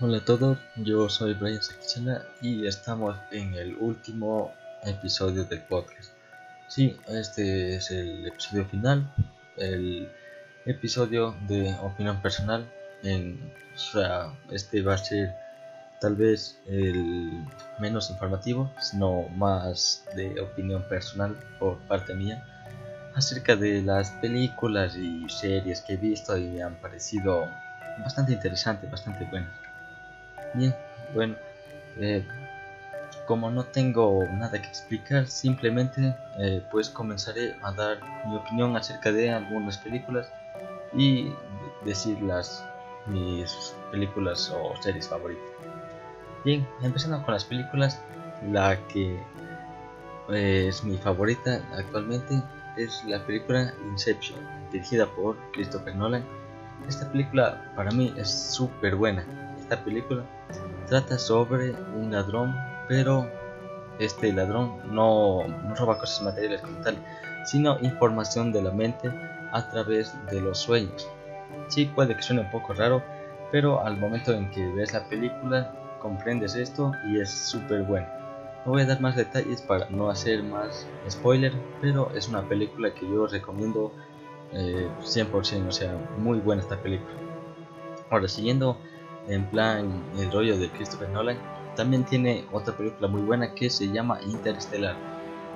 Hola a todos, yo soy Brian Sequichena y estamos en el último episodio del podcast. Sí, este es el episodio final, el episodio de opinión personal. O sea, este va a ser tal vez el menos informativo, sino más de opinión personal por parte mía acerca de las películas y series que he visto y me han parecido bastante interesantes, bastante buenas. Bien, bueno, eh, como no tengo nada que explicar, simplemente eh, pues comenzaré a dar mi opinión acerca de algunas películas y decir las mis películas o series favoritas. Bien, empezando con las películas, la que eh, es mi favorita actualmente es la película Inception, dirigida por Christopher Nolan. Esta película para mí es súper buena. Esta película trata sobre un ladrón, pero este ladrón no, no roba cosas materiales como tal, sino información de la mente a través de los sueños. Sí, puede que suene un poco raro, pero al momento en que ves la película comprendes esto y es súper bueno. No voy a dar más detalles para no hacer más spoiler, pero es una película que yo recomiendo eh, 100%, o sea, muy buena esta película. Ahora, siguiendo en plan el rollo de Christopher Nolan, también tiene otra película muy buena que se llama Interstellar.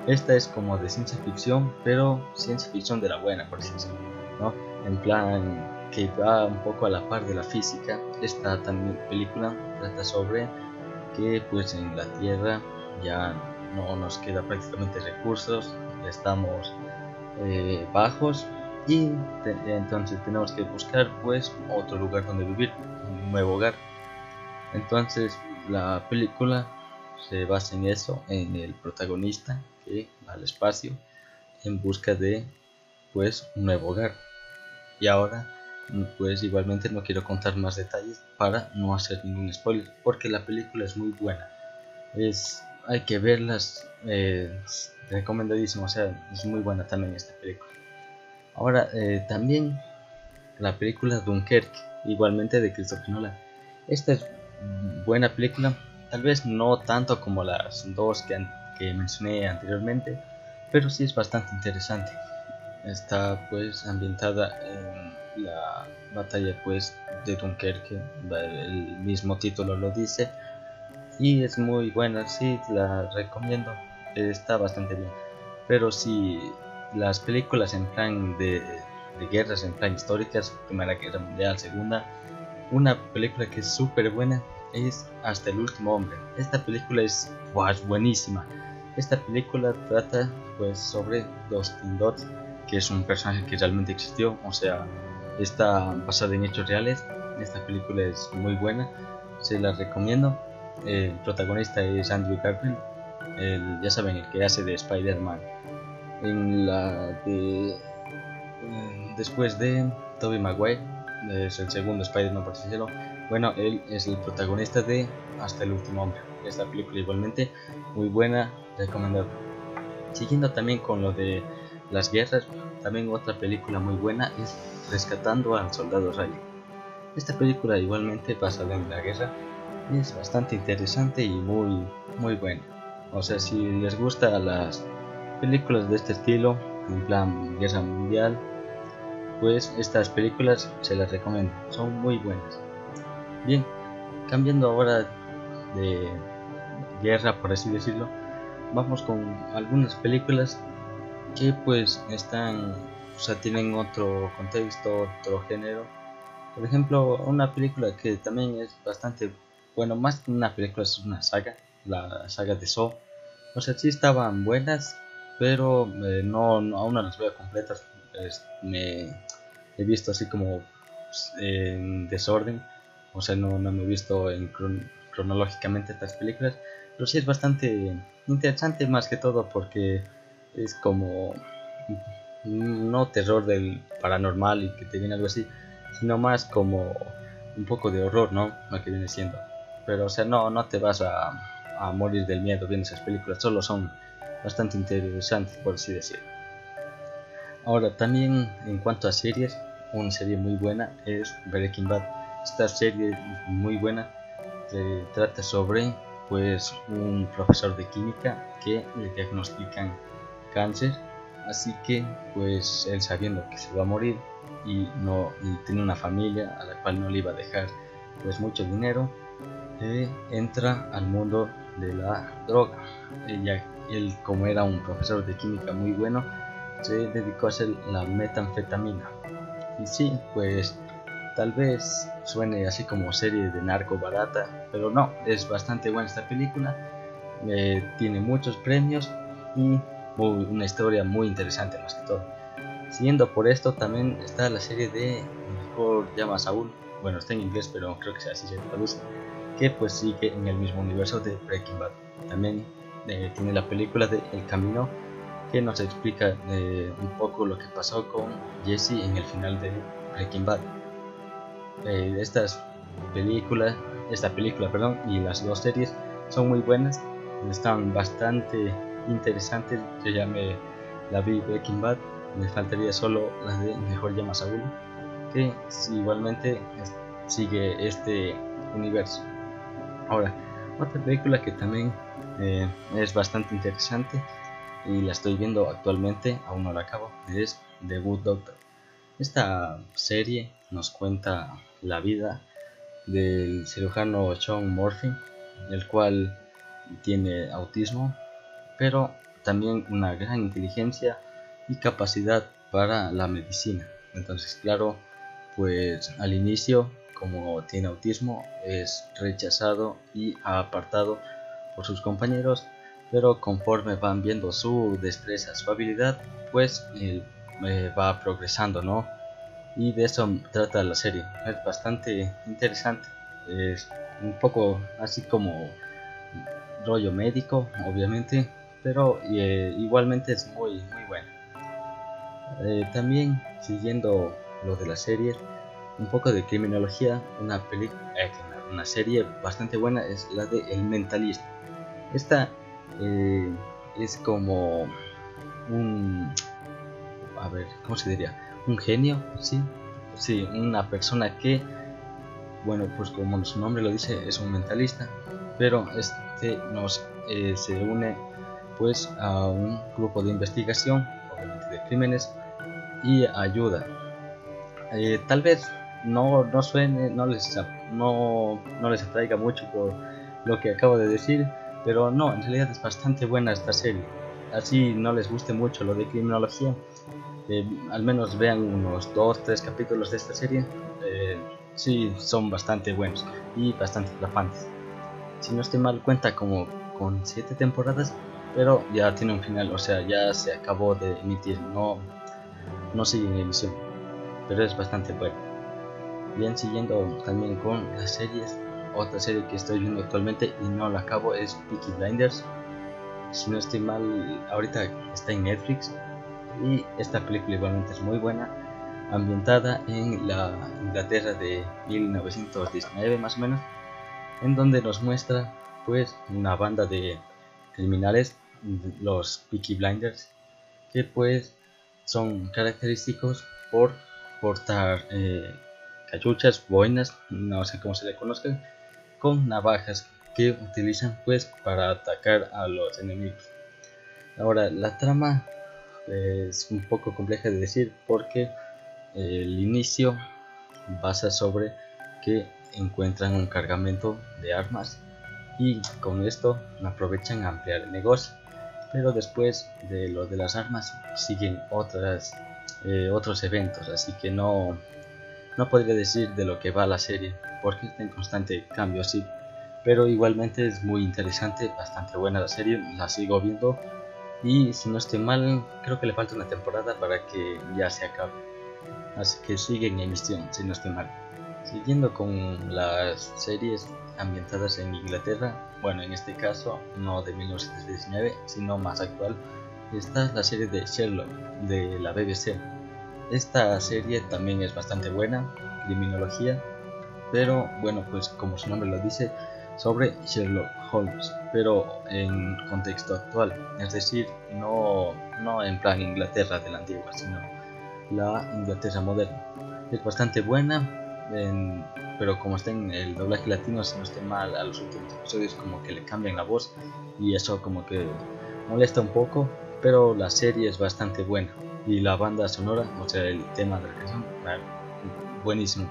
Esta es como de ciencia ficción, pero ciencia ficción de la buena, por decirlo, ¿no? En plan que va un poco a la par de la física. Esta también película trata sobre que pues en la Tierra ya no nos queda prácticamente recursos, estamos eh, bajos y entonces tenemos que buscar pues otro lugar donde vivir, nuevo hogar. Entonces la película se basa en eso, en el protagonista que va al espacio en busca de pues un nuevo hogar. Y ahora pues igualmente no quiero contar más detalles para no hacer ningún spoiler porque la película es muy buena. Es hay que verlas, eh, recomendadísimo, o sea, es muy buena también esta película. Ahora, eh, también la película Dunkerque, igualmente de Christopher Nolan. Esta es buena película, tal vez no tanto como las dos que, que mencioné anteriormente, pero sí es bastante interesante. Está pues ambientada en la batalla pues de Dunkerque, el mismo título lo dice, y es muy buena, sí, la recomiendo, está bastante bien. Pero si las películas en plan de, guerras, en plan históricas, Primera Guerra Mundial, Segunda, una película que es súper buena es Hasta el Último Hombre. Esta película es buenísima. Esta película trata pues sobre Dustin Dot, que es un personaje que realmente existió, o sea, está basada en hechos reales. Esta película es muy buena, se la recomiendo el protagonista es Andrew Garfield, el, ya saben, el que hace de Spider-Man. En la de. Después de Tobey Maguire, es el segundo Spider-Man por decirlo. Bueno, él es el protagonista de Hasta el último hombre. Esta película, igualmente, muy buena, recomendable. Siguiendo también con lo de las guerras, también otra película muy buena es Rescatando al Soldado Ryan. Esta película, igualmente, basada en la guerra, es bastante interesante y muy muy buena. O sea, si les gustan las películas de este estilo, en plan Guerra Mundial, pues estas películas se las recomiendo, son muy buenas. Bien, cambiando ahora de guerra, por así decirlo, vamos con algunas películas que pues están, o sea, tienen otro contexto, otro género. Por ejemplo, una película que también es bastante bueno, más que una película es una saga, la saga de Saw. O sea, sí estaban buenas, pero eh, no, aún no las veo completas. Me he visto así como pues, en desorden, o sea, no, me he visto en cronológicamente estas películas, pero sí es bastante interesante más que todo porque es como no terror del paranormal y que te viene algo así, sino más como un poco de horror, ¿no? Lo que viene siendo. Pero, o sea, no, no te vas a, a morir del miedo viendo esas películas, solo son bastante interesantes, por así decirlo. Ahora, también en cuanto a series, una serie muy buena es Breaking Bad. Esta serie muy buena, este, trata sobre pues un profesor de química que le diagnostican cáncer así que pues él sabiendo que se va a morir y no tiene una familia a la cual no le iba a dejar pues mucho dinero eh, entra al mundo de la droga ella él como era un profesor de química muy bueno se dedicó a hacer la metanfetamina y sí pues tal vez suene así como serie de narco barata pero no es bastante buena esta película eh, tiene muchos premios y una historia muy interesante más que todo. Siguiendo por esto también está la serie de Mejor llama Saúl, bueno está en inglés pero creo que así se traduce, que pues sigue en el mismo universo de Breaking Bad. También eh, tiene la película de El Camino que nos explica eh, un poco lo que pasó con Jesse en el final de Breaking Bad. Eh, estas películas, esta película perdón, y las dos series son muy buenas, están bastante interesante Yo ya me la vi Breaking Bad. Me faltaría solo la de Mejor llama Saúl, que igualmente sigue este universo. Ahora, otra película que también eh, es bastante interesante y la estoy viendo actualmente, aún no la acabo, es The Good Doctor. Esta serie nos cuenta la vida del cirujano Sean Murphy, el cual tiene autismo pero también una gran inteligencia y capacidad para la medicina. Entonces, claro, pues al inicio, como tiene autismo, es rechazado y apartado por sus compañeros, pero conforme van viendo su destreza, su habilidad, pues eh, va progresando, ¿no? Y de eso trata la serie. Es bastante interesante. Es un poco así como rollo médico, obviamente, pero eh, igualmente es muy muy buena. Eh, también siguiendo lo de la serie, un poco de criminología, una película, eh, una serie bastante buena es la de El Mentalista. Esta es como un, a ver, ¿cómo se diría? Un genio, sí, sí, una persona que, bueno, pues como su nombre lo dice, es un mentalista, pero este nos se une pues a un grupo de investigación, obviamente de crímenes, y ayuda. Eh, tal vez no, no suene, no les, no, no les atraiga mucho por lo que acabo de decir, pero no, en realidad es bastante buena esta serie. Así no les guste mucho lo de criminología, eh, al menos vean unos 2-3 capítulos de esta serie. Eh, sí, son bastante buenos y bastante atrapantes. Si no estoy mal, cuenta como con 7 temporadas pero ya tiene un final, o sea, ya se acabó de emitir, no, no sigue en emisión, pero es bastante bueno. Bien, siguiendo también con las series, otra serie que estoy viendo actualmente y no la acabo es Peaky Blinders. Si no estoy mal, ahorita está en Netflix y esta película igualmente es muy buena, ambientada en la Inglaterra de 1919 más o menos, en donde nos muestra pues una banda de criminales los Peaky Blinders, que pues son característicos por portar eh, cachuchas, boinas, no sé cómo se le conozcan, con navajas que utilizan pues para atacar a los enemigos. Ahora, la trama es un poco compleja de decir porque el inicio basa sobre que encuentran un cargamento de armas y con esto aprovechan a ampliar el negocio pero después de lo de las armas siguen otras, eh, otros eventos, así que no, no podría decir de lo que va la serie, porque está en constante cambio, sí, pero igualmente es muy interesante, bastante buena la serie, la sigo viendo y si no estoy mal, creo que le falta una temporada para que ya se acabe, así que sigue en emisión, si no estoy mal. Siguiendo con las series ambientadas en Inglaterra, bueno, en este caso no de 1919, sino más actual, está la serie de Sherlock de la BBC. Esta serie también es bastante buena, criminología, pero bueno, pues como su nombre lo dice, sobre Sherlock Holmes, pero en contexto actual, es decir, no, no en plan Inglaterra de la antigua, sino la Inglaterra moderna. Es bastante buena, pero como está en el doblaje latino, si no esté mal, a los últimos episodios como que le cambian la voz y eso como que molesta un poco, pero la serie es bastante buena y la banda sonora, o sea, el tema de la canción, buenísimo.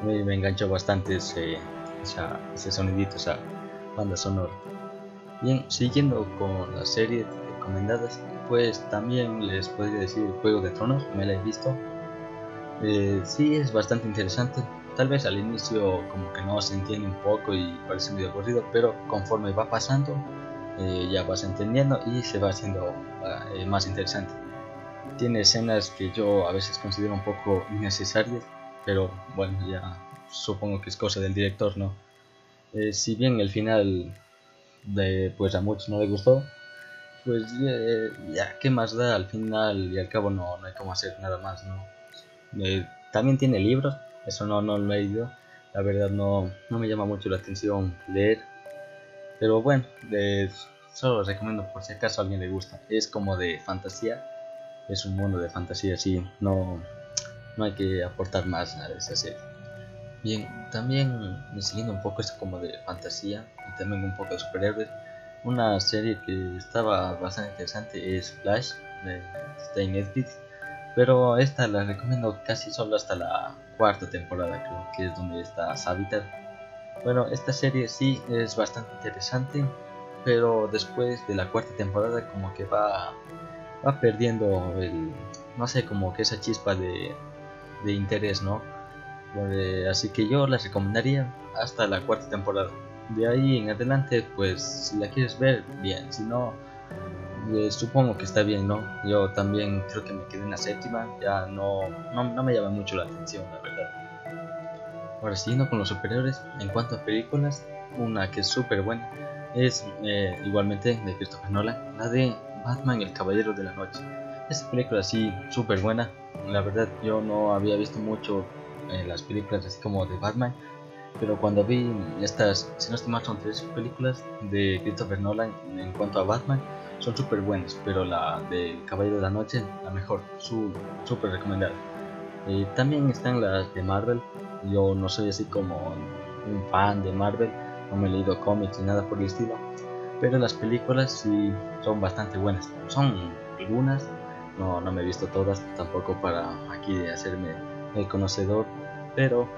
A mí me enganchó bastante ese, ese sonidito, esa banda sonora. Bien, siguiendo con la serie recomendadas, pues también les podría decir Juego de Tronos, me la he visto. Eh, sí, es bastante interesante. Tal vez al inicio como que no se entiende un poco y parece medio aburrido, pero conforme va pasando eh, ya vas entendiendo y se va haciendo eh, más interesante. Tiene escenas que yo a veces considero un poco innecesarias, pero bueno, ya supongo que es cosa del director, ¿no? si bien el final de, pues a muchos no les gustó, pues ya, ¿qué más da? Al final y al cabo no, no hay como hacer nada más, ¿no? Eh, también tiene libros, eso no, no lo he leído, la verdad no, no me llama mucho la atención leer, pero bueno, solo lo recomiendo por si acaso a alguien le gusta, es como de fantasía, es un mundo de fantasía, sí, no, no hay que aportar más a esa serie. Bien, también siguiendo un poco esto como de fantasía y también un poco de superhéroes, una serie que estaba bastante interesante es Flash, de, Netflix, pero esta la recomiendo casi solo hasta la cuarta temporada, creo que es donde está Savitar. Bueno, esta serie sí es bastante interesante, pero después de la cuarta temporada como que va, va perdiendo el, no sé, como que esa chispa de, de interés, ¿no? así que yo la recomendaría hasta la cuarta temporada de ahí en adelante, pues si la quieres ver, bien, si no, eh, supongo que está bien, ¿no? Yo también creo que me quedé en la séptima, ya no, no, me llama mucho la atención, la verdad. Ahora, siguiendo con los superiores, en cuanto a películas, una que es súper buena es eh, igualmente de Christopher Nolan, la de Batman, el Caballero de la Noche. Esta película sí, súper buena, la verdad yo no había visto mucho en las películas así como de Batman, pero cuando vi estas, si no estoy mal, son tres películas de Christopher Nolan en cuanto a Batman, son súper buenas, pero la de Caballero de la Noche, la mejor, súper recomendada. Eh, también están las de Marvel, yo no soy así como un fan de Marvel, no me he leído cómics ni nada por el estilo, pero las películas sí son bastante buenas. Son algunas, no, no me he visto todas, tampoco para aquí hacerme el conocedor, pero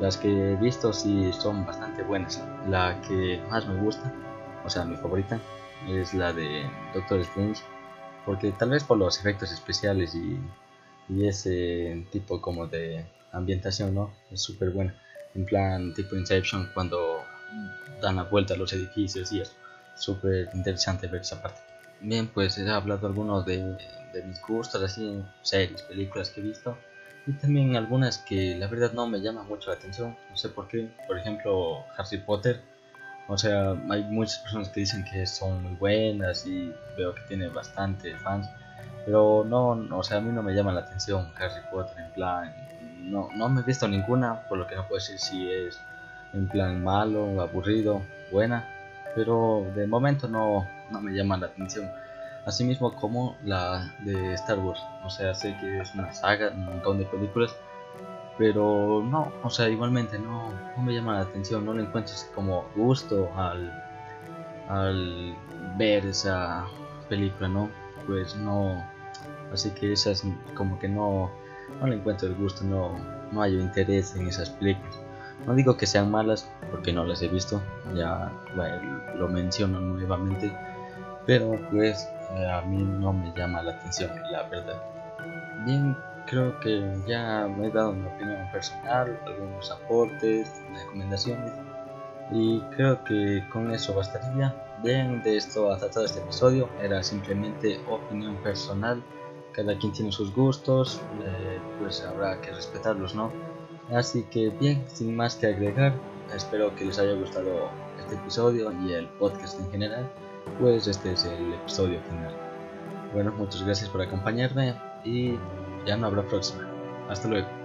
las que he visto sí son bastante buenas. La que más me gusta, o sea, mi favorita, es la de Doctor Strange. Porque tal vez por los efectos especiales y, ese tipo como de ambientación, ¿no? Es súper buena. En plan tipo Inception cuando dan la vuelta a los edificios y es súper interesante ver esa parte. Bien, pues he hablado algunos de, de mis gustos, así, series, películas que he visto y también algunas que la verdad no me llaman mucho la atención, no sé por qué, por ejemplo Harry Potter, o sea, hay muchas personas que dicen que son muy buenas y veo que tiene bastante fans, pero no, o sea, a mí no me llama la atención Harry Potter en plan, no, no me he visto ninguna, por lo que no puedo decir si es en plan malo, aburrido, buena, pero de momento no, no me llama la atención asimismo como la de Star Wars. O sea, sé que es una saga, un montón de películas, pero no, o sea, igualmente no, no me llama la atención, no le encuentro como gusto al, al ver esa película, ¿no? Pues no, así que esas como que no, no le encuentro el gusto, no, no hay interés en esas películas. No digo que sean malas porque no las he visto, ya lo menciono nuevamente, pero pues eh, a mí no me llama la atención, la verdad. Bien, creo que ya me he dado mi opinión personal, algunos aportes, recomendaciones y creo que con eso bastaría. Bien, de esto ha tratado este episodio, era simplemente opinión personal, cada quien tiene sus gustos, eh, pues habrá que respetarlos, ¿no? Así que bien, sin más que agregar, espero que les haya gustado este episodio y el podcast en general pues este es el episodio final. Bueno, muchas gracias por acompañarme y ya no habrá próxima. Hasta luego.